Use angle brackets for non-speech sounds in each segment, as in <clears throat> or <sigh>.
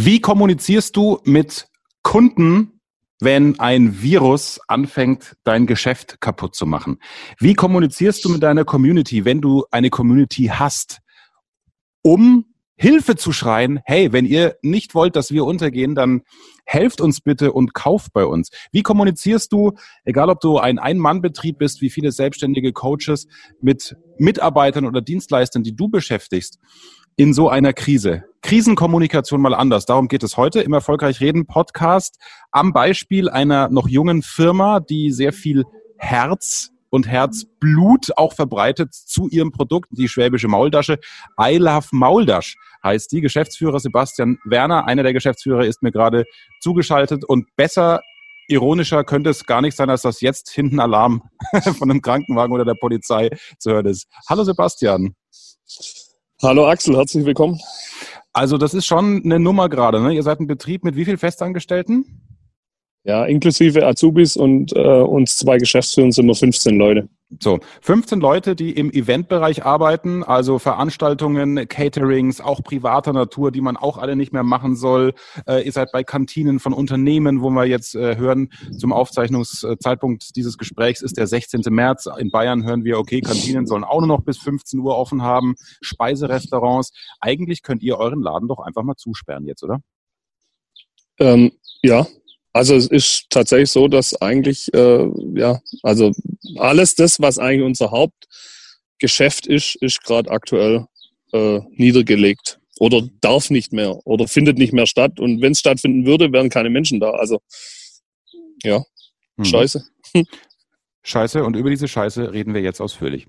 Wie kommunizierst du mit Kunden, wenn ein Virus anfängt, dein Geschäft kaputt zu machen? Wie kommunizierst du mit deiner Community, wenn du eine Community hast, um Hilfe zu schreien, hey, wenn ihr nicht wollt, dass wir untergehen, dann helft uns bitte und kauft bei uns. Wie kommunizierst du, egal ob du ein Ein-Mann-Betrieb bist, wie viele selbstständige Coaches, mit Mitarbeitern oder Dienstleistern, die du beschäftigst, in so einer Krise? Krisenkommunikation mal anders. Darum geht es heute im Erfolgreich Reden Podcast am Beispiel einer noch jungen Firma, die sehr viel Herz und Herzblut auch verbreitet zu ihrem Produkt, die schwäbische Maultasche. I Love Mauldasch heißt die. Geschäftsführer Sebastian Werner, einer der Geschäftsführer, ist mir gerade zugeschaltet und besser ironischer könnte es gar nicht sein, als dass jetzt hinten Alarm <laughs> von einem Krankenwagen oder der Polizei zu hören ist. Hallo Sebastian. Hallo Axel, herzlich willkommen. Also das ist schon eine Nummer gerade. Ne? Ihr seid ein Betrieb mit wie vielen Festangestellten? Ja, inklusive Azubis und äh, uns zwei Geschäftsführern sind wir 15 Leute. So, 15 Leute, die im Eventbereich arbeiten, also Veranstaltungen, Caterings, auch privater Natur, die man auch alle nicht mehr machen soll. Äh, ihr seid bei Kantinen von Unternehmen, wo wir jetzt äh, hören, zum Aufzeichnungszeitpunkt dieses Gesprächs ist der 16. März. In Bayern hören wir, okay, Kantinen sollen auch nur noch bis 15 Uhr offen haben, Speiserestaurants. Eigentlich könnt ihr euren Laden doch einfach mal zusperren jetzt, oder? Ähm, ja, also es ist tatsächlich so, dass eigentlich, äh, ja, also alles das, was eigentlich unser Hauptgeschäft ist, ist gerade aktuell äh, niedergelegt oder darf nicht mehr oder findet nicht mehr statt. Und wenn es stattfinden würde, wären keine Menschen da. Also ja, hm. scheiße. Scheiße und über diese Scheiße reden wir jetzt ausführlich.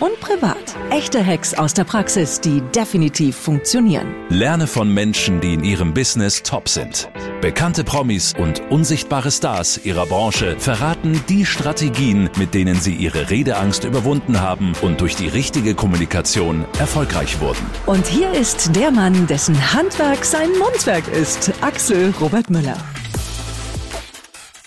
und privat. Echte Hacks aus der Praxis, die definitiv funktionieren. Lerne von Menschen, die in ihrem Business top sind. Bekannte Promis und unsichtbare Stars ihrer Branche verraten die Strategien, mit denen sie ihre Redeangst überwunden haben und durch die richtige Kommunikation erfolgreich wurden. Und hier ist der Mann, dessen Handwerk sein Mundwerk ist, Axel Robert Müller.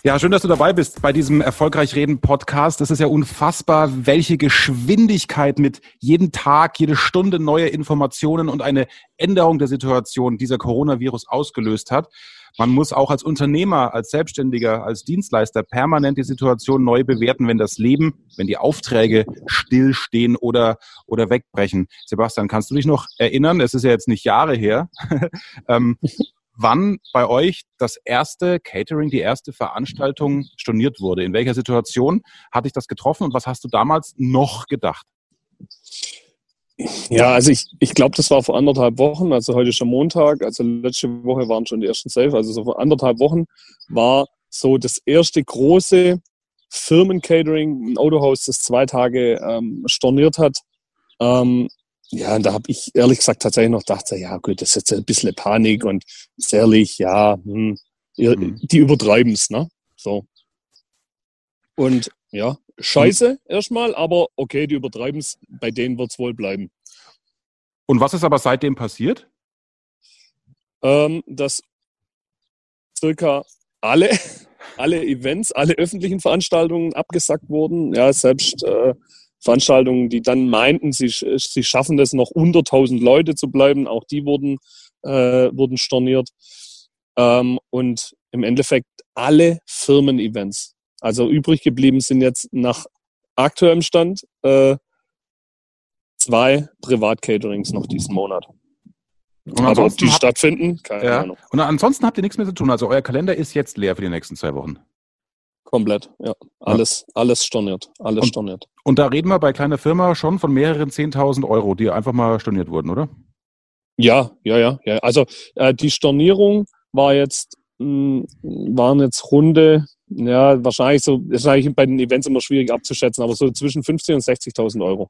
Ja, schön, dass du dabei bist bei diesem Erfolgreich Reden Podcast. Es ist ja unfassbar, welche Geschwindigkeit mit jedem Tag, jede Stunde neue Informationen und eine Änderung der Situation dieser Coronavirus ausgelöst hat. Man muss auch als Unternehmer, als Selbstständiger, als Dienstleister permanent die Situation neu bewerten, wenn das Leben, wenn die Aufträge stillstehen oder, oder wegbrechen. Sebastian, kannst du dich noch erinnern? Es ist ja jetzt nicht Jahre her. <laughs> ähm, wann bei euch das erste Catering, die erste Veranstaltung storniert wurde. In welcher Situation hat dich das getroffen und was hast du damals noch gedacht? Ja, also ich, ich glaube, das war vor anderthalb Wochen, also heute schon Montag, also letzte Woche waren schon die ersten Safe, also so vor anderthalb Wochen war so das erste große Firmencatering, ein Autohaus, das zwei Tage ähm, storniert hat. Ähm, ja, und da habe ich ehrlich gesagt tatsächlich noch gedacht, ja gut, das ist jetzt ein bisschen Panik und ist ehrlich, ja, hm, mhm. die übertreiben es, ne? So. Und ja, scheiße mhm. erstmal, aber okay, die übertreiben es, bei denen wird es wohl bleiben. Und was ist aber seitdem passiert? Ähm, dass circa alle, <laughs> alle Events, alle öffentlichen Veranstaltungen abgesagt wurden. Ja, selbst äh, Veranstaltungen, die dann meinten, sie, sie schaffen das noch unter 1000 Leute zu bleiben, auch die wurden, äh, wurden storniert. Ähm, und im Endeffekt alle Firmen-Events. Also übrig geblieben sind jetzt nach aktuellem Stand äh, zwei Privat-Caterings noch diesen Monat. Aber ob die habt, stattfinden, keine ja. Ahnung. Und ansonsten habt ihr nichts mehr zu tun. Also euer Kalender ist jetzt leer für die nächsten zwei Wochen. Komplett, ja. Alles, ja. alles storniert. Alles und, storniert. Und da reden wir bei kleiner Firma schon von mehreren 10.000 Euro, die einfach mal storniert wurden, oder? Ja, ja, ja. ja. Also äh, die Stornierung war jetzt, mh, hm, waren jetzt runde, ja, wahrscheinlich so, ist eigentlich bei den Events immer schwierig abzuschätzen, aber so zwischen 50.000 und 60.000 Euro.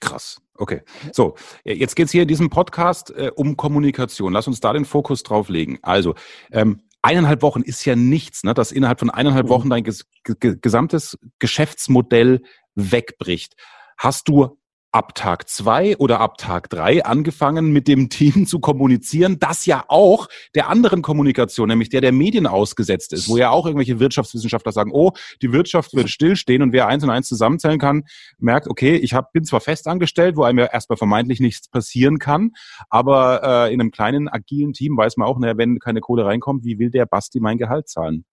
Krass. Okay. So, jetzt geht es hier in diesem Podcast äh, um Kommunikation. Lass uns da den Fokus drauf legen. Also, ähm, eineinhalb Wochen ist ja nichts, ne? dass innerhalb von eineinhalb mhm. Wochen dein ges gesamtes Geschäftsmodell wegbricht. Hast du ab Tag zwei oder ab Tag drei angefangen, mit dem Team <laughs> zu kommunizieren, das ja auch der anderen Kommunikation, nämlich der der Medien ausgesetzt ist, wo ja auch irgendwelche Wirtschaftswissenschaftler sagen, oh, die Wirtschaft wird stillstehen und wer eins und eins zusammenzählen kann, merkt, okay, ich hab, bin zwar fest angestellt, wo einem ja erstmal vermeintlich nichts passieren kann, aber äh, in einem kleinen, agilen Team weiß man auch, naja, wenn keine Kohle reinkommt, wie will der Basti mein Gehalt zahlen?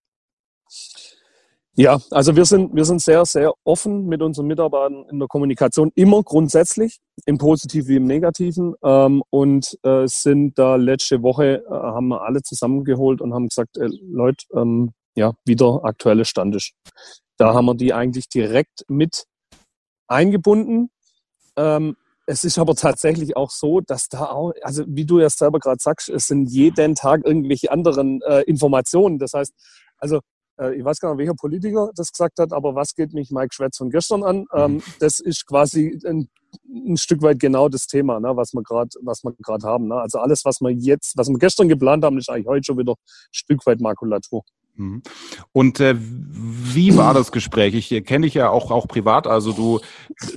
Ja, also wir sind, wir sind sehr, sehr offen mit unseren Mitarbeitern in der Kommunikation, immer grundsätzlich, im Positiven wie im Negativen. Ähm, und äh, sind da letzte Woche, äh, haben wir alle zusammengeholt und haben gesagt, äh, Leute, ähm, ja, wie der aktuelle Stand ist. Da haben wir die eigentlich direkt mit eingebunden. Ähm, es ist aber tatsächlich auch so, dass da auch, also wie du ja selber gerade sagst, es sind jeden Tag irgendwelche anderen äh, Informationen. Das heißt, also ich weiß gar nicht, welcher Politiker das gesagt hat, aber was geht mich Mike Schwetz von gestern an? Ähm, mhm. das ist quasi ein, ein, Stück weit genau das Thema, ne, was wir gerade, was wir gerade haben. Ne? Also alles, was wir jetzt, was wir gestern geplant haben, ist eigentlich heute schon wieder ein Stück weit Makulatur. Mhm. Und äh, wie war das Gespräch? Ich kenne dich ja auch, auch privat. Also du,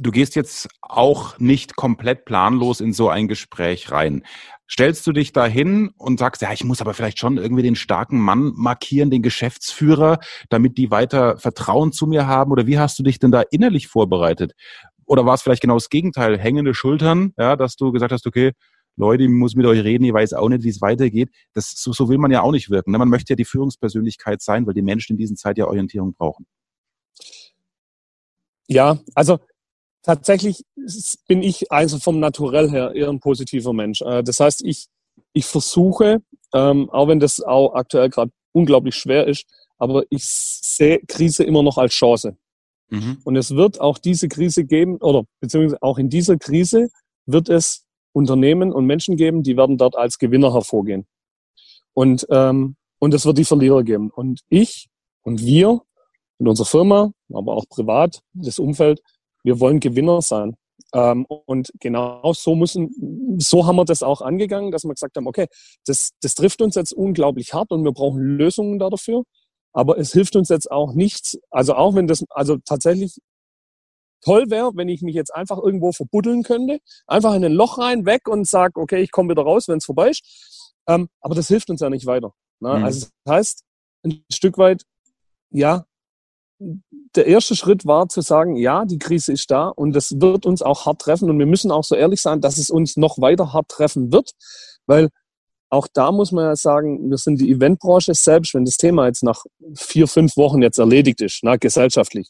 du gehst jetzt auch nicht komplett planlos in so ein Gespräch rein. Stellst du dich da hin und sagst, ja, ich muss aber vielleicht schon irgendwie den starken Mann markieren, den Geschäftsführer, damit die weiter Vertrauen zu mir haben? Oder wie hast du dich denn da innerlich vorbereitet? Oder war es vielleicht genau das Gegenteil, hängende Schultern, ja, dass du gesagt hast, okay, Leute, ich muss mit euch reden, ich weiß auch nicht, wie es weitergeht. Das, so, so will man ja auch nicht wirken. Ne? Man möchte ja die Führungspersönlichkeit sein, weil die Menschen in diesen Zeit ja Orientierung brauchen. Ja, also tatsächlich bin ich also vom Naturell her eher ein positiver Mensch. Äh, das heißt, ich, ich versuche, ähm, auch wenn das auch aktuell gerade unglaublich schwer ist, aber ich sehe Krise immer noch als Chance. Mhm. Und es wird auch diese Krise geben, oder beziehungsweise auch in dieser Krise wird es Unternehmen und Menschen geben, die werden dort als Gewinner hervorgehen. Und, ähm, und es wird die Verlierer geben. Und ich und wir in unserer Firma, aber auch privat, das Umfeld, wir wollen Gewinner sein. Ähm, und genau so müssen, so haben wir das auch angegangen, dass wir gesagt haben, okay, das, das trifft uns jetzt unglaublich hart und wir brauchen Lösungen da dafür. Aber es hilft uns jetzt auch nichts, also auch wenn das, also tatsächlich toll wäre, wenn ich mich jetzt einfach irgendwo verbuddeln könnte, einfach in ein Loch rein, weg und sage, okay, ich komme wieder raus, wenn es vorbei ist. Ähm, aber das hilft uns ja nicht weiter. Ne? Mhm. Also das heißt, ein Stück weit, ja, der erste Schritt war zu sagen, ja, die Krise ist da und das wird uns auch hart treffen und wir müssen auch so ehrlich sein, dass es uns noch weiter hart treffen wird, weil auch da muss man ja sagen, wir sind die Eventbranche selbst, wenn das Thema jetzt nach vier, fünf Wochen jetzt erledigt ist, na, gesellschaftlich,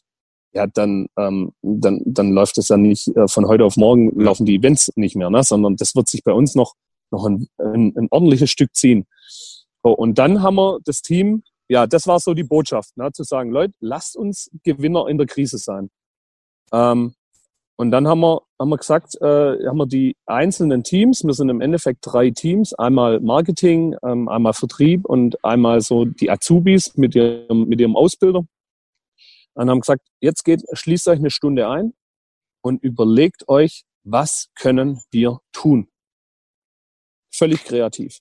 ja, dann, ähm, dann, dann läuft es ja nicht äh, von heute auf morgen laufen die Events nicht mehr, ne? sondern das wird sich bei uns noch, noch ein, ein, ein ordentliches Stück ziehen. So, und dann haben wir das Team, ja, das war so die Botschaft, ne? zu sagen, Leute, lasst uns Gewinner in der Krise sein. Ähm, und dann haben wir, haben wir gesagt, äh, haben wir die einzelnen Teams, wir sind im Endeffekt drei Teams, einmal Marketing, ähm, einmal Vertrieb und einmal so die Azubis mit ihrem, mit ihrem Ausbilder und haben gesagt, jetzt geht, schließt euch eine Stunde ein und überlegt euch, was können wir tun? Völlig kreativ.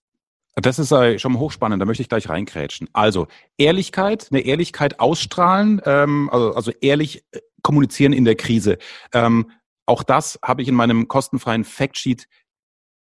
Das ist äh, schon mal hochspannend, da möchte ich gleich reinkrätschen. Also Ehrlichkeit, eine Ehrlichkeit ausstrahlen, ähm, also, also ehrlich äh, kommunizieren in der Krise. Ähm, auch das habe ich in meinem kostenfreien Factsheet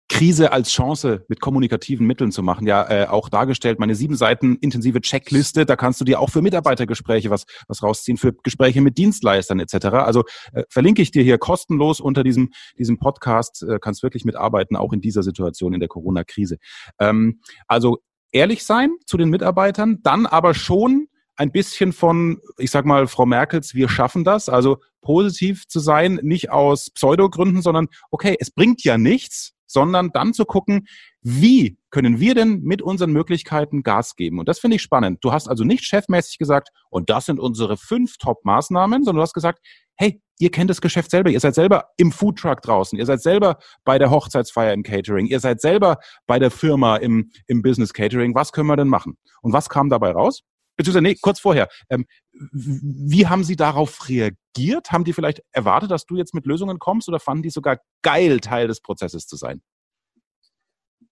Krise als Chance mit kommunikativen Mitteln zu machen, ja äh, auch dargestellt. Meine sieben Seiten intensive Checkliste, da kannst du dir auch für Mitarbeitergespräche was, was rausziehen, für Gespräche mit Dienstleistern etc. Also äh, verlinke ich dir hier kostenlos unter diesem, diesem Podcast, äh, kannst wirklich mitarbeiten, auch in dieser Situation, in der Corona-Krise. Ähm, also ehrlich sein zu den Mitarbeitern, dann aber schon ein bisschen von, ich sag mal, Frau Merkels, wir schaffen das. Also positiv zu sein, nicht aus Pseudogründen, sondern okay, es bringt ja nichts, sondern dann zu gucken, wie können wir denn mit unseren Möglichkeiten Gas geben? Und das finde ich spannend. Du hast also nicht chefmäßig gesagt, und das sind unsere fünf Top-Maßnahmen, sondern du hast gesagt, hey, ihr kennt das Geschäft selber, ihr seid selber im Foodtruck draußen, ihr seid selber bei der Hochzeitsfeier im Catering, ihr seid selber bei der Firma im, im Business Catering. Was können wir denn machen? Und was kam dabei raus? Beziehungsweise, nee, kurz vorher. Ähm, wie haben Sie darauf reagiert? Haben die vielleicht erwartet, dass du jetzt mit Lösungen kommst oder fanden die sogar geil, Teil des Prozesses zu sein?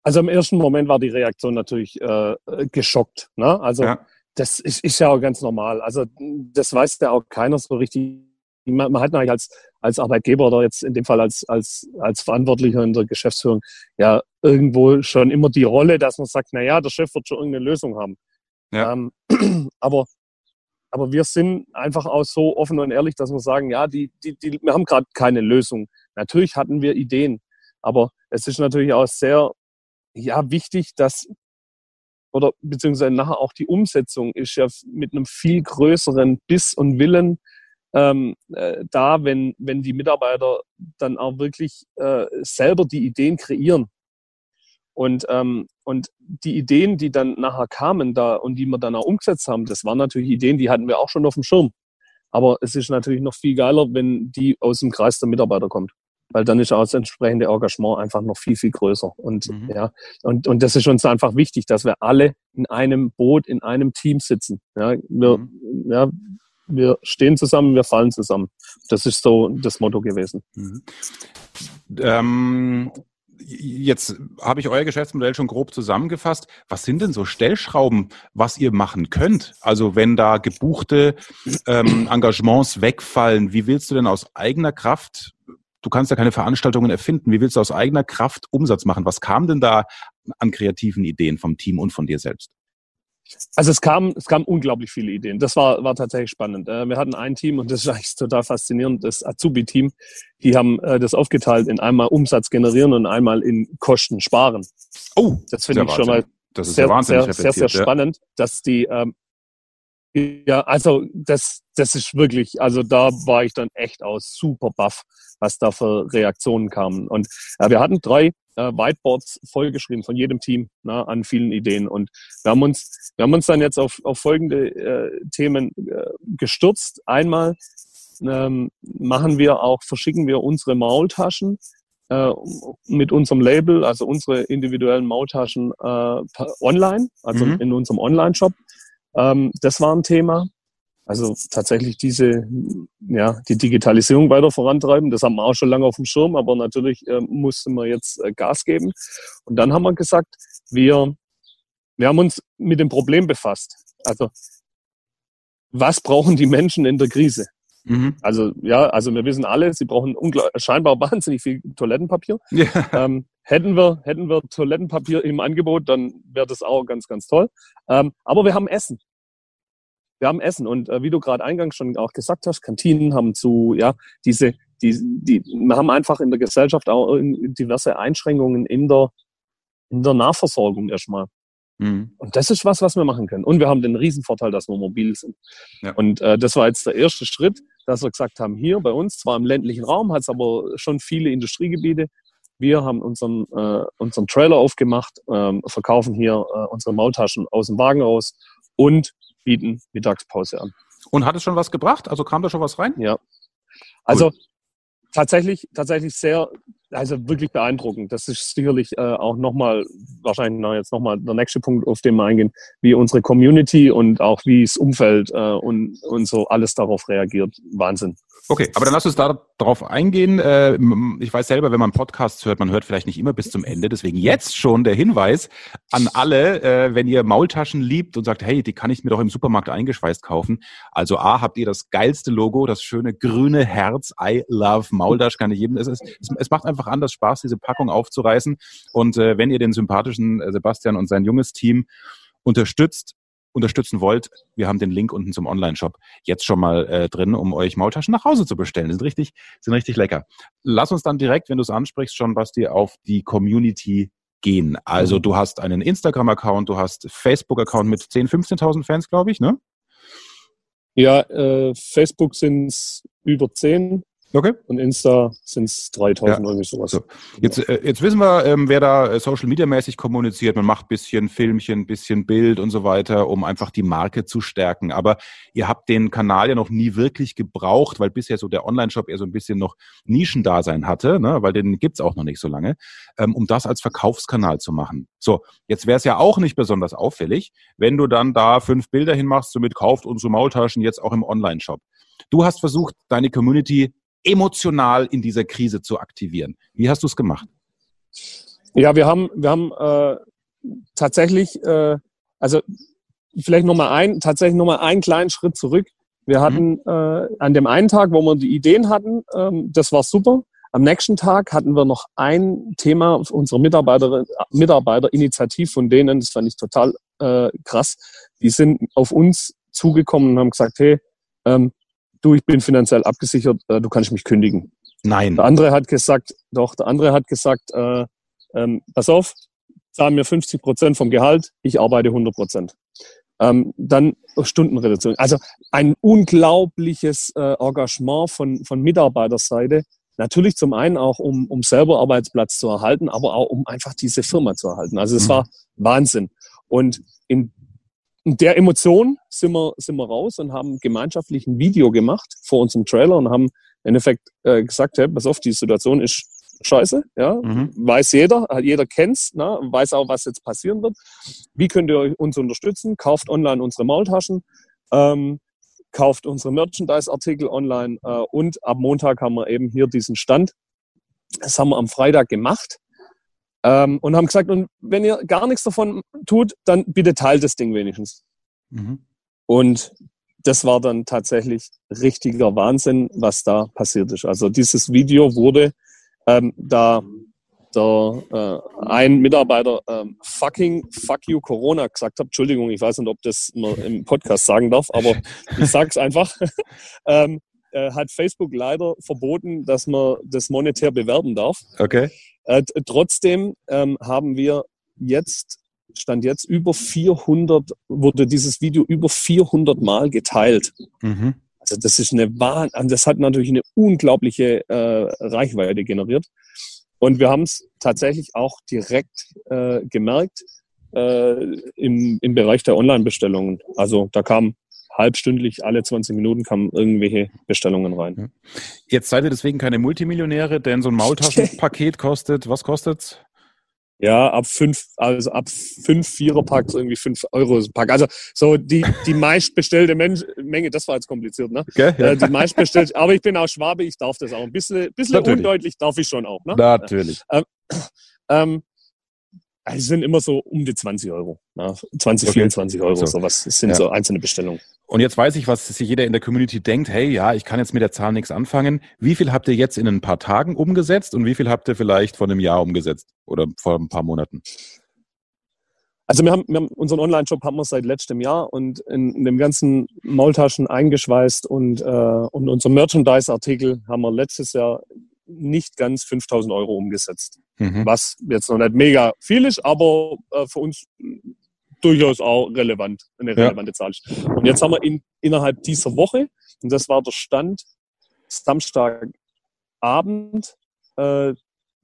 Also im ersten Moment war die Reaktion natürlich äh, geschockt. Ne? Also ja. das ist, ist, ja auch ganz normal. Also das weiß ja auch keiner so richtig, man, man hat natürlich als, als Arbeitgeber oder jetzt in dem Fall als, als, als Verantwortlicher in der Geschäftsführung ja irgendwo schon immer die Rolle, dass man sagt, na ja, der Chef wird schon irgendeine Lösung haben. Ja. Ähm, <clears throat> aber, aber wir sind einfach auch so offen und ehrlich, dass wir sagen, ja, die, die, die, wir haben gerade keine Lösung. Natürlich hatten wir Ideen, aber es ist natürlich auch sehr ja, wichtig, dass oder beziehungsweise nachher auch die Umsetzung ist ja mit einem viel größeren Biss und Willen ähm, äh, da, wenn, wenn die Mitarbeiter dann auch wirklich äh, selber die Ideen kreieren. Und, ähm, und die Ideen, die dann nachher kamen da und die wir dann auch umgesetzt haben, das waren natürlich Ideen, die hatten wir auch schon auf dem Schirm. Aber es ist natürlich noch viel geiler, wenn die aus dem Kreis der Mitarbeiter kommt weil dann ist auch das entsprechende Engagement einfach noch viel, viel größer. Und mhm. ja, und, und das ist uns einfach wichtig, dass wir alle in einem Boot, in einem Team sitzen. Ja, wir, mhm. ja, wir stehen zusammen, wir fallen zusammen. Das ist so das Motto gewesen. Mhm. Ähm, jetzt habe ich euer Geschäftsmodell schon grob zusammengefasst. Was sind denn so Stellschrauben, was ihr machen könnt? Also wenn da gebuchte ähm, Engagements wegfallen, wie willst du denn aus eigener Kraft du kannst ja keine Veranstaltungen erfinden. Wie willst du aus eigener Kraft Umsatz machen? Was kam denn da an kreativen Ideen vom Team und von dir selbst? Also es kam, es kam unglaublich viele Ideen. Das war, war tatsächlich spannend. Äh, wir hatten ein Team und das ist eigentlich total faszinierend, das Azubi-Team. Die haben äh, das aufgeteilt in einmal Umsatz generieren und einmal in Kosten sparen. Oh, das finde ich schon mal das ist sehr, sehr, sehr, sehr, spannend, dass die ähm, ja, also das, das ist wirklich, also da war ich dann echt aus super baff, was da für Reaktionen kamen. Und äh, wir hatten drei äh, Whiteboards vollgeschrieben von jedem Team na, ne, an vielen Ideen. Und wir haben uns, wir haben uns dann jetzt auf, auf folgende äh, Themen äh, gestürzt. Einmal ähm, machen wir auch, verschicken wir unsere Maultaschen äh, mit unserem Label, also unsere individuellen Maultaschen äh, online, also mhm. in unserem Online-Shop. Ähm, das war ein Thema. Also tatsächlich diese, ja, die Digitalisierung weiter vorantreiben. Das haben wir auch schon lange auf dem Schirm, aber natürlich äh, mussten wir jetzt äh, Gas geben. Und dann haben wir gesagt, wir, wir haben uns mit dem Problem befasst. Also, was brauchen die Menschen in der Krise? Mhm. Also, ja, also wir wissen alle, sie brauchen scheinbar <laughs> wahnsinnig viel Toilettenpapier. Ja. Ähm, hätten wir, hätten wir Toilettenpapier im Angebot, dann wäre das auch ganz, ganz toll. Ähm, aber wir haben Essen wir haben Essen und äh, wie du gerade eingangs schon auch gesagt hast, Kantinen haben zu, ja, diese, die, die, wir haben einfach in der Gesellschaft auch diverse Einschränkungen in der, in der Nahversorgung erstmal. Mhm. Und das ist was, was wir machen können. Und wir haben den Riesenvorteil, dass wir mobil sind. Ja. Und äh, das war jetzt der erste Schritt, dass wir gesagt haben, hier bei uns, zwar im ländlichen Raum, hat es aber schon viele Industriegebiete. Wir haben unseren, äh, unseren Trailer aufgemacht, äh, verkaufen hier äh, unsere Maultaschen aus dem Wagen raus und bieten Mittagspause an. Und hat es schon was gebracht? Also kam da schon was rein? Ja. Also cool. tatsächlich, tatsächlich sehr, also wirklich beeindruckend. Das ist sicherlich äh, auch nochmal, wahrscheinlich na, jetzt nochmal der nächste Punkt, auf den wir eingehen, wie unsere Community und auch wie das Umfeld äh, und, und so alles darauf reagiert. Wahnsinn. Okay, aber dann lass uns da drauf eingehen. Äh, ich weiß selber, wenn man Podcasts hört, man hört vielleicht nicht immer bis zum Ende. Deswegen jetzt schon der Hinweis an alle, äh, wenn ihr Maultaschen liebt und sagt, hey, die kann ich mir doch im Supermarkt eingeschweißt kaufen. Also A, habt ihr das geilste Logo, das schöne grüne Herz. I love Maultasch, kann ich jedem. Es, es, es macht einfach anders Spaß, diese Packung aufzureißen. Und äh, wenn ihr den sympathischen Sebastian und sein junges Team unterstützt, unterstützen wollt, wir haben den Link unten zum Online-Shop jetzt schon mal äh, drin, um euch Maultaschen nach Hause zu bestellen. Sind richtig, sind richtig lecker. Lass uns dann direkt, wenn du es ansprichst, schon, Basti, auf die Community gehen. Also mhm. du hast einen Instagram-Account, du hast Facebook-Account mit 10.000, 15.000 Fans, glaube ich, ne? Ja, äh, Facebook sind es über 10, Okay. Und Insta sind es 3000 ja. irgendwie sowas. So. Jetzt, äh, jetzt wissen wir, ähm, wer da äh, Social Media mäßig kommuniziert. Man macht bisschen Filmchen, bisschen Bild und so weiter, um einfach die Marke zu stärken. Aber ihr habt den Kanal ja noch nie wirklich gebraucht, weil bisher so der Online-Shop eher so ein bisschen noch Nischendasein hatte, ne? weil den gibt's auch noch nicht so lange, ähm, um das als Verkaufskanal zu machen. So, jetzt wäre es ja auch nicht besonders auffällig, wenn du dann da fünf Bilder hinmachst, somit kauft unsere Maultaschen jetzt auch im Online-Shop. Du hast versucht, deine Community emotional in dieser Krise zu aktivieren. Wie hast du es gemacht? Ja, wir haben, wir haben äh, tatsächlich, äh, also vielleicht nochmal ein, tatsächlich nochmal einen kleinen Schritt zurück. Wir hatten äh, an dem einen Tag, wo wir die Ideen hatten, ähm, das war super. Am nächsten Tag hatten wir noch ein Thema unserer Mitarbeiter, Mitarbeiterinitiativ von denen, das fand ich total äh, krass. Die sind auf uns zugekommen und haben gesagt, hey, ähm, du, ich bin finanziell abgesichert, äh, du kannst mich kündigen. Nein. Der andere hat gesagt, doch, der andere hat gesagt, äh, ähm, pass auf, zahl mir 50 Prozent vom Gehalt, ich arbeite 100 Prozent. Ähm, dann Stundenreduktion. Also ein unglaubliches äh, Engagement von, von Mitarbeiterseite. Natürlich zum einen auch, um, um selber Arbeitsplatz zu erhalten, aber auch um einfach diese Firma zu erhalten. Also es mhm. war Wahnsinn. Und in, in der Emotion sind wir, sind wir raus und haben gemeinschaftlich ein Video gemacht vor unserem Trailer und haben im Endeffekt äh, gesagt, hey, pass auf, die Situation ist scheiße, ja, mhm. weiß jeder, jeder kennt's, ne, weiß auch, was jetzt passieren wird. Wie könnt ihr uns unterstützen? Kauft online unsere Maultaschen, ähm, kauft unsere Merchandise-Artikel online äh, und ab Montag haben wir eben hier diesen Stand. Das haben wir am Freitag gemacht ähm, und haben gesagt, und wenn ihr gar nichts davon tut, dann bitte teilt das Ding wenigstens. Mhm. Und das war dann tatsächlich richtiger Wahnsinn, was da passiert ist. Also dieses Video wurde ähm, da der, äh, ein Mitarbeiter ähm, fucking fuck you Corona gesagt hat. Entschuldigung, ich weiß nicht, ob das man im Podcast sagen darf, aber <laughs> ich sag's einfach. <laughs> ähm, äh, hat Facebook leider verboten, dass man das monetär bewerben darf. Okay. Äh, trotzdem ähm, haben wir jetzt stand jetzt über 400 wurde dieses Video über 400 Mal geteilt. Mhm. Also das ist eine Wahn also das hat natürlich eine unglaubliche äh, Reichweite generiert. Und wir haben es tatsächlich auch direkt äh, gemerkt äh, im, im Bereich der Online-Bestellungen. Also da kam halbstündlich, alle 20 Minuten kamen irgendwelche Bestellungen rein. Jetzt seid ihr deswegen keine Multimillionäre, denn so ein Maultaschenpaket <laughs> kostet, was kostet's? Ja, ab fünf, also ab fünf Viererpacks irgendwie fünf Euro Pack. Also so die, die meistbestellte Mensch, Menge, das war jetzt kompliziert, ne? Okay, ja. äh, die meistbestellte, aber ich bin auch Schwabe, ich darf das auch. Ein bisschen, bisschen undeutlich darf ich schon auch, ne? Natürlich. Ähm, ähm, also sind immer so um die 20 Euro. Ne? 20, okay. 24 Euro, so. sowas. Das sind ja. so einzelne Bestellungen. Und jetzt weiß ich, was sich jeder in der Community denkt. Hey, ja, ich kann jetzt mit der Zahl nichts anfangen. Wie viel habt ihr jetzt in ein paar Tagen umgesetzt und wie viel habt ihr vielleicht vor einem Jahr umgesetzt oder vor ein paar Monaten? Also wir haben, wir haben unseren Online-Shop haben wir seit letztem Jahr und in, in dem ganzen Maultaschen eingeschweißt und, äh, und unser Merchandise-Artikel haben wir letztes Jahr nicht ganz 5000 Euro umgesetzt. Mhm. Was jetzt noch nicht mega viel ist, aber äh, für uns durchaus auch relevant, eine relevante ja. Zahl. Und jetzt haben wir in, innerhalb dieser Woche, und das war der Stand, Samstagabend, äh,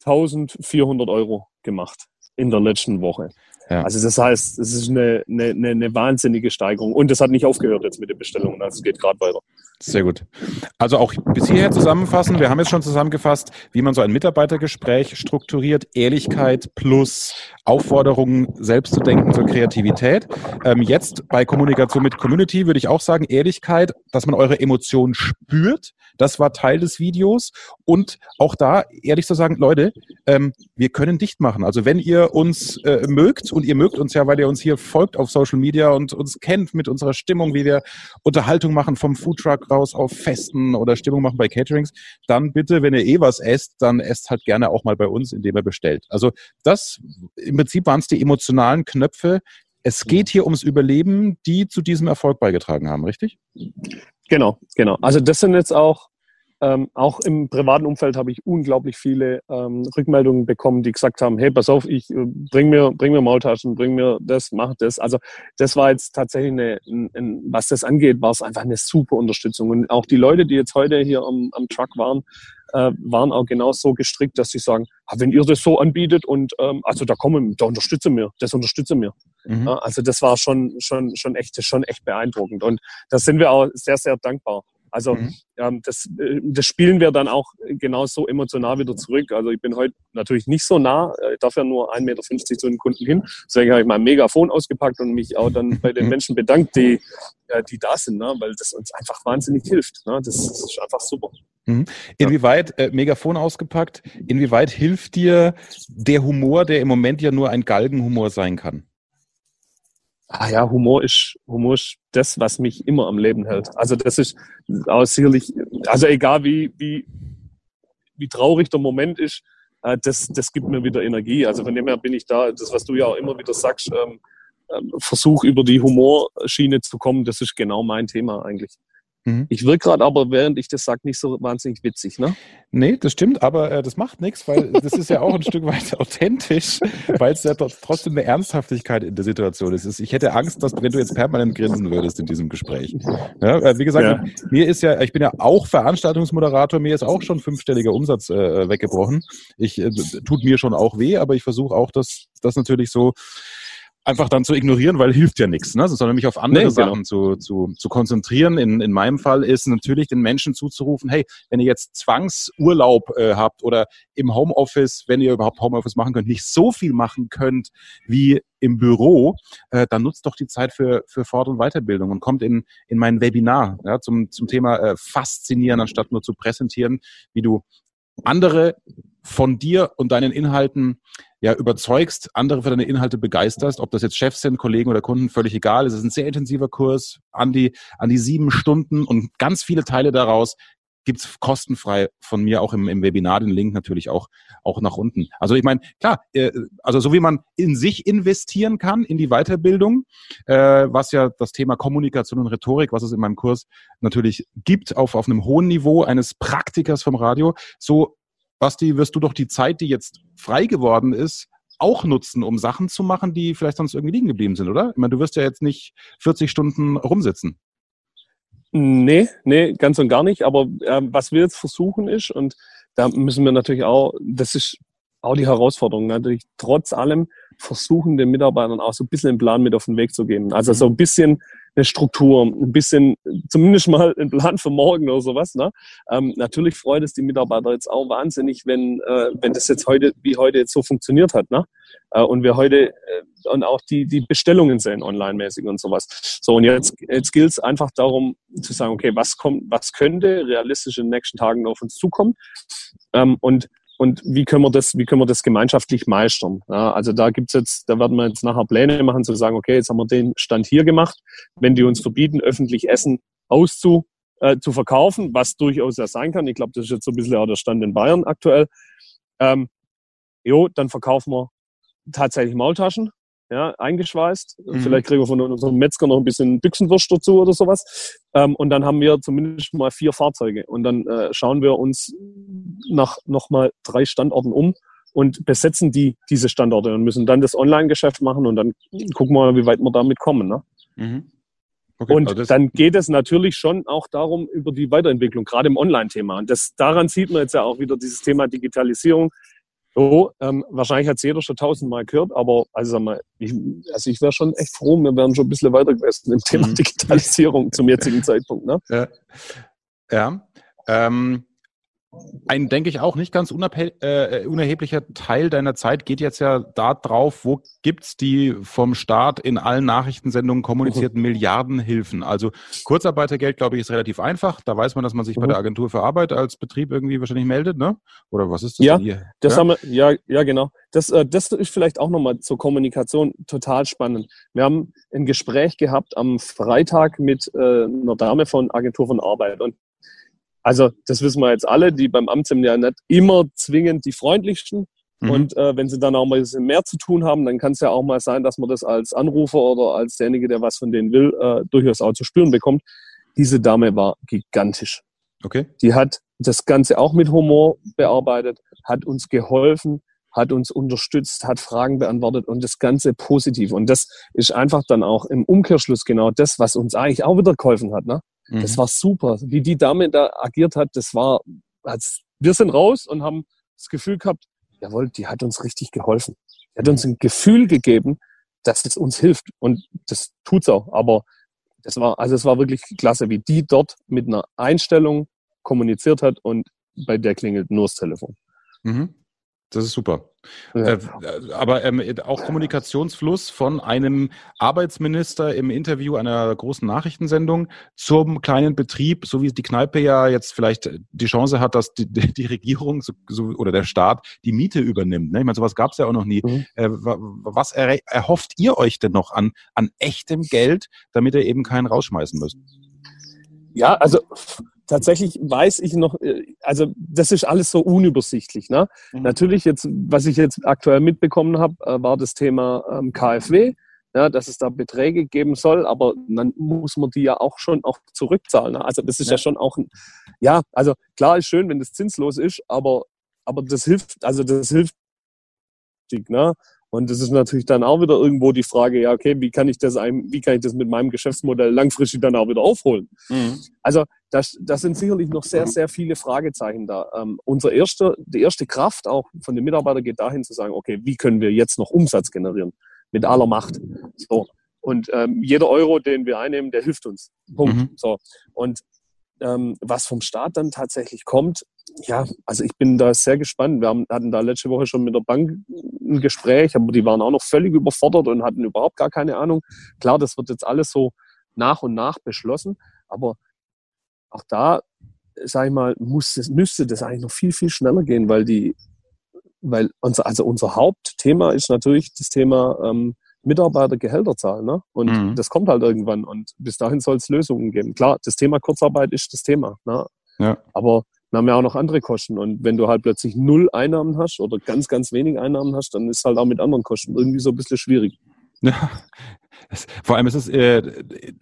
1400 Euro gemacht in der letzten Woche. Ja. Also das heißt, es ist eine, eine, eine wahnsinnige Steigerung. Und das hat nicht aufgehört jetzt mit den Bestellungen. Also es geht gerade weiter. Sehr gut. Also auch bis hierher zusammenfassen. Wir haben jetzt schon zusammengefasst, wie man so ein Mitarbeitergespräch strukturiert. Ehrlichkeit plus Aufforderungen, selbst zu denken zur Kreativität. Ähm, jetzt bei Kommunikation mit Community würde ich auch sagen, Ehrlichkeit, dass man eure Emotionen spürt. Das war Teil des Videos. Und auch da, ehrlich zu sagen, Leute, ähm, wir können dicht machen. Also wenn ihr uns äh, mögt und ihr mögt uns ja, weil ihr uns hier folgt auf Social Media und uns kennt mit unserer Stimmung, wie wir Unterhaltung machen vom Foodtruck raus auf Festen oder Stimmung machen bei Caterings, dann bitte, wenn ihr eh was esst, dann esst halt gerne auch mal bei uns, indem ihr bestellt. Also das, im Prinzip waren es die emotionalen Knöpfe. Es geht hier ums Überleben, die zu diesem Erfolg beigetragen haben, richtig? Genau, genau. Also das sind jetzt auch ähm, auch im privaten Umfeld habe ich unglaublich viele ähm, Rückmeldungen bekommen, die gesagt haben, hey, pass auf, ich äh, bring mir, bring mir Maultaschen, bring mir das, mach das. Also das war jetzt tatsächlich eine, ein, ein, was das angeht, war es einfach eine super Unterstützung. Und auch die Leute, die jetzt heute hier am, am Truck waren, äh, waren auch genau so gestrickt, dass sie sagen, ah, wenn ihr das so anbietet und ähm, also da kommen, da unterstütze mir, das unterstütze mir. Mhm. Ja, also das war schon, schon, schon echt, schon echt beeindruckend. Und da sind wir auch sehr, sehr dankbar. Also mhm. ähm, das, äh, das spielen wir dann auch genauso emotional wieder zurück. Also ich bin heute natürlich nicht so nah, ich darf ja nur 1,50 Meter zu den Kunden hin. Deswegen habe ich mein Megafon ausgepackt und mich auch dann bei den Menschen bedankt, die, äh, die da sind, ne? weil das uns einfach wahnsinnig hilft. Ne? Das, das ist einfach super. Mhm. Inwieweit, äh, Megafon ausgepackt, inwieweit hilft dir der Humor, der im Moment ja nur ein Galgenhumor sein kann? Ah ja, Humor ist, Humor ist das, was mich immer am Leben hält. Also das ist auch sicherlich, also egal wie, wie, wie traurig der Moment ist, äh, das, das gibt mir wieder Energie. Also von dem her bin ich da, das, was du ja auch immer wieder sagst, ähm, ähm, Versuch über die Humorschiene zu kommen, das ist genau mein Thema eigentlich. Mhm. Ich wirke gerade aber, während ich das sage, nicht so wahnsinnig witzig, ne? Nee, das stimmt, aber äh, das macht nichts, weil das ist ja auch ein <laughs> Stück weit authentisch, weil es ja trotzdem eine Ernsthaftigkeit in der Situation ist. Ich hätte Angst, dass wenn du jetzt permanent grinsen würdest in diesem Gespräch. Ja, äh, wie gesagt, ja. mir ist ja, ich bin ja auch Veranstaltungsmoderator, mir ist auch schon fünfstelliger Umsatz äh, weggebrochen. Ich äh, tut mir schon auch weh, aber ich versuche auch, das, das natürlich so einfach dann zu ignorieren, weil hilft ja nichts, ne? sondern mich auf andere nee, genau. Sachen zu, zu, zu konzentrieren. In, in meinem Fall ist natürlich den Menschen zuzurufen, hey, wenn ihr jetzt Zwangsurlaub äh, habt oder im Homeoffice, wenn ihr überhaupt Homeoffice machen könnt, nicht so viel machen könnt wie im Büro, äh, dann nutzt doch die Zeit für, für Fort- und Weiterbildung und kommt in, in mein Webinar ja, zum, zum Thema äh, Faszinieren, anstatt nur zu präsentieren, wie du andere von dir und deinen Inhalten ja überzeugst, andere für deine Inhalte begeisterst, ob das jetzt Chefs sind, Kollegen oder Kunden, völlig egal. Es ist ein sehr intensiver Kurs an die, an die sieben Stunden und ganz viele Teile daraus gibt's kostenfrei von mir auch im, im Webinar, den Link natürlich auch, auch nach unten. Also ich meine, klar, äh, also so wie man in sich investieren kann, in die Weiterbildung, äh, was ja das Thema Kommunikation und Rhetorik, was es in meinem Kurs natürlich gibt, auf, auf einem hohen Niveau eines Praktikers vom Radio, so Basti, wirst du doch die Zeit, die jetzt frei geworden ist, auch nutzen, um Sachen zu machen, die vielleicht sonst irgendwie liegen geblieben sind, oder? Ich meine, du wirst ja jetzt nicht 40 Stunden rumsitzen. Nee, nee, ganz und gar nicht. Aber äh, was wir jetzt versuchen ist, und da müssen wir natürlich auch, das ist auch die Herausforderung, natürlich trotz allem versuchen, den Mitarbeitern auch so ein bisschen einen Plan mit auf den Weg zu geben. Also so ein bisschen eine Struktur, ein bisschen, zumindest mal einen Plan für morgen oder sowas. Ne? Ähm, natürlich freut es die Mitarbeiter jetzt auch wahnsinnig, wenn, äh, wenn das jetzt heute, wie heute jetzt so funktioniert hat. Ne? Äh, und wir heute äh, und auch die, die Bestellungen sehen online-mäßig und sowas. So, und jetzt, jetzt gilt es einfach darum zu sagen, okay, was kommt, was könnte realistisch in den nächsten Tagen auf uns zukommen? Ähm, und und wie können wir das, wie können wir das gemeinschaftlich meistern? Ja, also da gibt's jetzt, da werden wir jetzt nachher Pläne machen, zu sagen, okay, jetzt haben wir den Stand hier gemacht. Wenn die uns verbieten, öffentlich Essen auszu, äh, zu verkaufen, was durchaus ja sein kann. Ich glaube, das ist jetzt so ein bisschen auch der Stand in Bayern aktuell. Ähm, jo, dann verkaufen wir tatsächlich Maultaschen ja, eingeschweißt. Mhm. Vielleicht kriegen wir von unserem Metzger noch ein bisschen Büchsenwurst dazu oder sowas. Ähm, und dann haben wir zumindest mal vier Fahrzeuge. Und dann äh, schauen wir uns nach nochmal drei Standorten um und besetzen die diese Standorte und müssen dann das Online-Geschäft machen und dann gucken wir mal, wie weit wir damit kommen. Ne? Mhm. Okay, und also dann geht es natürlich schon auch darum, über die Weiterentwicklung, gerade im Online-Thema. Und das, daran sieht man jetzt ja auch wieder dieses Thema Digitalisierung. So, ähm, wahrscheinlich hat es jeder schon tausendmal gehört, aber also, sag mal, ich, also ich wäre schon echt froh, wir wären schon ein bisschen weiter gewesen im Thema mhm. Digitalisierung zum jetzigen Zeitpunkt. Ne? Ja. ja. Ähm, ein, denke ich, auch nicht ganz äh, unerheblicher Teil deiner Zeit geht jetzt ja da drauf, wo gibt's die vom Staat in allen Nachrichtensendungen kommunizierten mhm. Milliardenhilfen? Also Kurzarbeitergeld, glaube ich, ist relativ einfach. Da weiß man, dass man sich mhm. bei der Agentur für Arbeit als Betrieb irgendwie wahrscheinlich meldet, ne? Oder was ist das ja, hier? Das ja? haben wir, ja, ja, genau. Das, äh, das ist vielleicht auch nochmal zur Kommunikation total spannend. Wir haben ein Gespräch gehabt am Freitag mit äh, einer Dame von Agentur von Arbeit und also das wissen wir jetzt alle, die beim Amt sind ja nicht immer zwingend die freundlichsten. Mhm. Und äh, wenn sie dann auch mal ein bisschen mehr zu tun haben, dann kann es ja auch mal sein, dass man das als Anrufer oder als derjenige, der was von denen will, äh, durchaus auch zu spüren bekommt. Diese Dame war gigantisch. Okay. Die hat das Ganze auch mit Humor bearbeitet, hat uns geholfen, hat uns unterstützt, hat Fragen beantwortet und das Ganze positiv. Und das ist einfach dann auch im Umkehrschluss genau das, was uns eigentlich auch wieder geholfen hat. Ne? Mhm. Das war super. Wie die Dame da agiert hat, das war, als wir sind raus und haben das Gefühl gehabt, jawohl, die hat uns richtig geholfen. Die hat uns ein Gefühl gegeben, dass es uns hilft. Und das tut's auch. Aber das war, also es war wirklich klasse, wie die dort mit einer Einstellung kommuniziert hat und bei der klingelt nur das Telefon. Mhm. Das ist super. Äh, aber ähm, auch Kommunikationsfluss von einem Arbeitsminister im Interview einer großen Nachrichtensendung zum kleinen Betrieb, so wie die Kneipe ja jetzt vielleicht die Chance hat, dass die, die Regierung so, so, oder der Staat die Miete übernimmt. Ne? Ich meine, sowas gab es ja auch noch nie. Mhm. Äh, was er, erhofft ihr euch denn noch an, an echtem Geld, damit ihr eben keinen rausschmeißen müsst? Ja, also tatsächlich weiß ich noch, äh, also das ist alles so unübersichtlich. Ne? Mhm. Natürlich jetzt, was ich jetzt aktuell mitbekommen habe, äh, war das Thema ähm, KfW, ja, dass es da Beträge geben soll, aber dann muss man die ja auch schon auch zurückzahlen. Ne? Also das ist ja. ja schon auch ein, ja, also klar ist schön, wenn das zinslos ist, aber aber das hilft, also das hilft, ne? Und das ist natürlich dann auch wieder irgendwo die Frage, ja, okay, wie kann ich das, einem, wie kann ich das mit meinem Geschäftsmodell langfristig dann auch wieder aufholen? Mhm. Also das, das sind sicherlich noch sehr, sehr viele Fragezeichen da. Ähm, unser erster, die erste Kraft auch von den Mitarbeitern geht dahin zu sagen, okay, wie können wir jetzt noch Umsatz generieren? Mit aller Macht. So. Und ähm, jeder Euro, den wir einnehmen, der hilft uns. Punkt. Mhm. So. Und ähm, was vom Staat dann tatsächlich kommt, ja, also ich bin da sehr gespannt. Wir haben, hatten da letzte Woche schon mit der Bank ein Gespräch, aber die waren auch noch völlig überfordert und hatten überhaupt gar keine Ahnung. Klar, das wird jetzt alles so nach und nach beschlossen, aber auch da, sage ich mal, muss, müsste das eigentlich noch viel, viel schneller gehen, weil die, weil unser, also unser Hauptthema ist natürlich das Thema ähm, Mitarbeitergehälter zahlen. Ne? Und mhm. das kommt halt irgendwann. Und bis dahin soll es Lösungen geben. Klar, das Thema Kurzarbeit ist das Thema. Ne? Ja. Aber wir haben ja auch noch andere Kosten. Und wenn du halt plötzlich null Einnahmen hast oder ganz, ganz wenig Einnahmen hast, dann ist halt auch mit anderen Kosten irgendwie so ein bisschen schwierig. Ja, vor allem ist es, äh,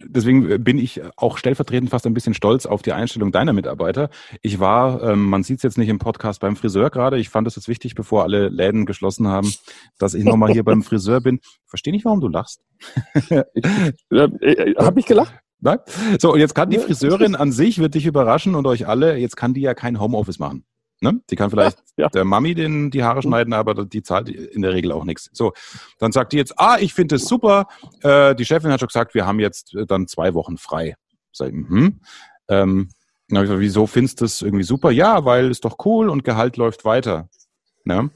deswegen bin ich auch stellvertretend fast ein bisschen stolz auf die Einstellung deiner Mitarbeiter. Ich war, ähm, man sieht es jetzt nicht im Podcast beim Friseur gerade, ich fand es jetzt wichtig, bevor alle Läden geschlossen haben, dass ich nochmal hier <laughs> beim Friseur bin. Verstehe nicht, warum du lachst. äh, Habe ich gelacht? Nein? So, und jetzt kann die Friseurin an sich, wird dich überraschen und euch alle, jetzt kann die ja kein Homeoffice machen. Ne? Die kann vielleicht ja, <laughs> ja. der Mami den, die Haare mhm. schneiden, aber die zahlt in der Regel auch nichts. So, dann sagt die jetzt, ah, ich finde es super. Äh, die Chefin hat schon gesagt, wir haben jetzt äh, dann zwei Wochen frei. Sag ich, mhm. Ähm, dann habe ich gesagt, wieso findest du das irgendwie super? Ja, weil es doch cool und Gehalt läuft weiter. Ne?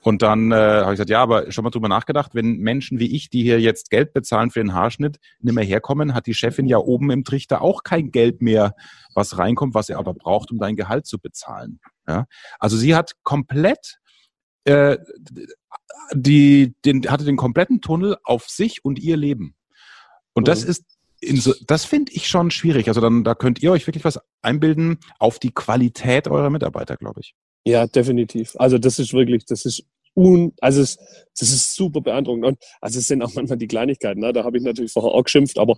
Und dann äh, habe ich gesagt, ja, aber schon mal drüber nachgedacht, wenn Menschen wie ich, die hier jetzt Geld bezahlen für den Haarschnitt, nicht mehr herkommen, hat die Chefin ja oben im Trichter auch kein Geld mehr, was reinkommt, was er aber braucht, um dein Gehalt zu bezahlen. Ja? Also sie hat komplett äh, die, den, hatte den kompletten Tunnel auf sich und ihr Leben. Und mhm. das ist so, das finde ich schon schwierig. Also dann, da könnt ihr euch wirklich was einbilden auf die Qualität eurer Mitarbeiter, glaube ich. Ja, definitiv. Also das ist wirklich, das ist un, also es, das ist super beeindruckend. Und also es sind auch manchmal die Kleinigkeiten. Ne? Da habe ich natürlich vorher auch geschimpft, aber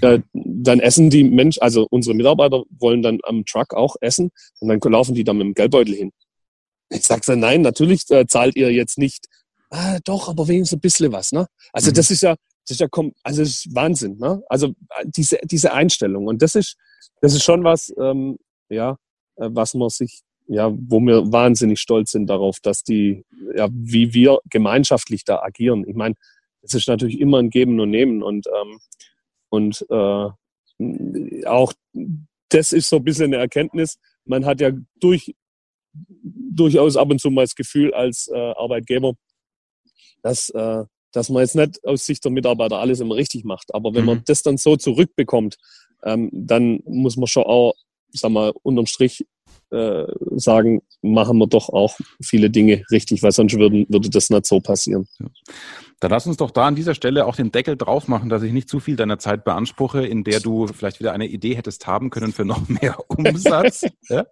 äh, dann essen die Menschen, also unsere Mitarbeiter wollen dann am Truck auch essen und dann laufen die dann mit dem Geldbeutel hin. Ich sage dann, nein, natürlich äh, zahlt ihr jetzt nicht. Ah, doch, aber wenigstens ein bisschen was. Ne? Also mhm. das ist ja, das ist ja, also das ist Wahnsinn. Ne? Also äh, diese, diese Einstellung und das ist, das ist schon was, ähm, ja, äh, was man sich ja, wo wir wahnsinnig stolz sind darauf, dass die, ja, wie wir gemeinschaftlich da agieren. Ich meine, es ist natürlich immer ein Geben und Nehmen und, ähm, und äh, auch das ist so ein bisschen eine Erkenntnis. Man hat ja durch, durchaus ab und zu mal das Gefühl als äh, Arbeitgeber, dass, äh, dass man jetzt nicht aus Sicht der Mitarbeiter alles immer richtig macht. Aber wenn mhm. man das dann so zurückbekommt, ähm, dann muss man schon auch, sag mal, unterm Strich äh, sagen, machen wir doch auch viele Dinge richtig, weil sonst würden, würde das nicht so passieren. Ja. Dann lass uns doch da an dieser Stelle auch den Deckel drauf machen, dass ich nicht zu viel deiner Zeit beanspruche, in der du vielleicht wieder eine Idee hättest haben können für noch mehr <laughs> Umsatz. ja?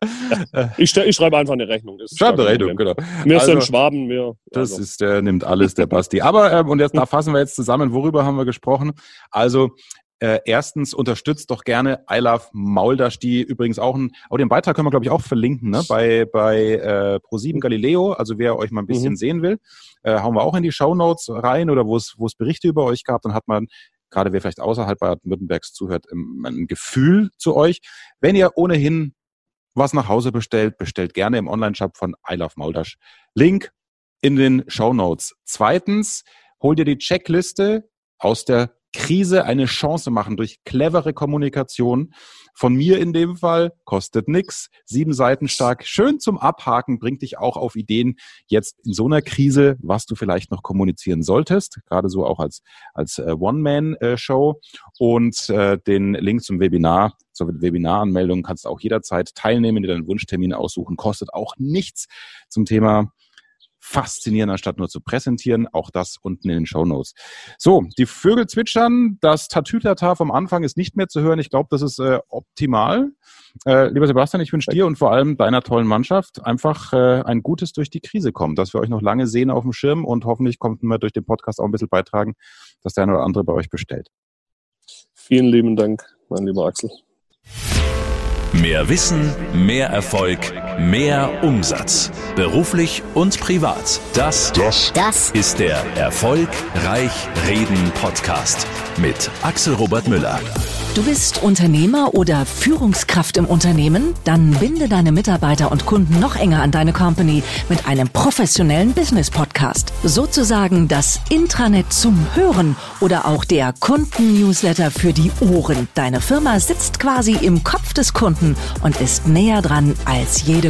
ich, ich, schreibe einfach eine Rechnung. Schreib eine Rechnung, genau. Wir also, sind Schwaben, wir. Das also. ist, der nimmt alles, der Basti. Aber, ähm, und jetzt da fassen wir jetzt zusammen, worüber haben wir gesprochen? Also, äh, erstens unterstützt doch gerne I Love Mauldasch, die übrigens auch ein, auch den Beitrag können wir glaube ich auch verlinken, ne? Bei bei äh, Pro7 Galileo, also wer euch mal ein bisschen mhm. sehen will, äh, hauen wir auch in die Show Notes rein oder wo es wo es Berichte über euch gab, dann hat man gerade wer vielleicht außerhalb Baden-Württembergs zuhört, ein Gefühl zu euch. Wenn ihr ohnehin was nach Hause bestellt, bestellt gerne im Online-Shop von I Love Mauldasch. Link in den Show Notes. Zweitens, hol dir die Checkliste aus der Krise eine Chance machen durch clevere Kommunikation. Von mir in dem Fall kostet nix, sieben Seiten stark, schön zum Abhaken, bringt dich auch auf Ideen. Jetzt in so einer Krise, was du vielleicht noch kommunizieren solltest, gerade so auch als als äh, One-Man-Show und äh, den Link zum Webinar zur Webinaranmeldung kannst du auch jederzeit teilnehmen, dir deinen Wunschtermin aussuchen, kostet auch nichts zum Thema faszinieren, anstatt nur zu präsentieren. Auch das unten in den Show Notes. So, die Vögel zwitschern. Das Tatütata vom Anfang ist nicht mehr zu hören. Ich glaube, das ist äh, optimal. Äh, lieber Sebastian, ich wünsche dir und vor allem deiner tollen Mannschaft einfach äh, ein gutes durch die Krise kommen, dass wir euch noch lange sehen auf dem Schirm und hoffentlich kommt wir durch den Podcast auch ein bisschen beitragen, dass der eine oder andere bei euch bestellt. Vielen lieben Dank, mein lieber Axel. Mehr Wissen, mehr Erfolg, mehr Umsatz. Beruflich und privat. Das, das, das ist der Erfolgreich Reden Podcast mit Axel Robert Müller. Du bist Unternehmer oder Führungskraft im Unternehmen? Dann binde deine Mitarbeiter und Kunden noch enger an deine Company mit einem professionellen Business Podcast. Sozusagen das Intranet zum Hören oder auch der Kunden-Newsletter für die Ohren. Deine Firma sitzt quasi im Kopf des Kunden und ist näher dran als jede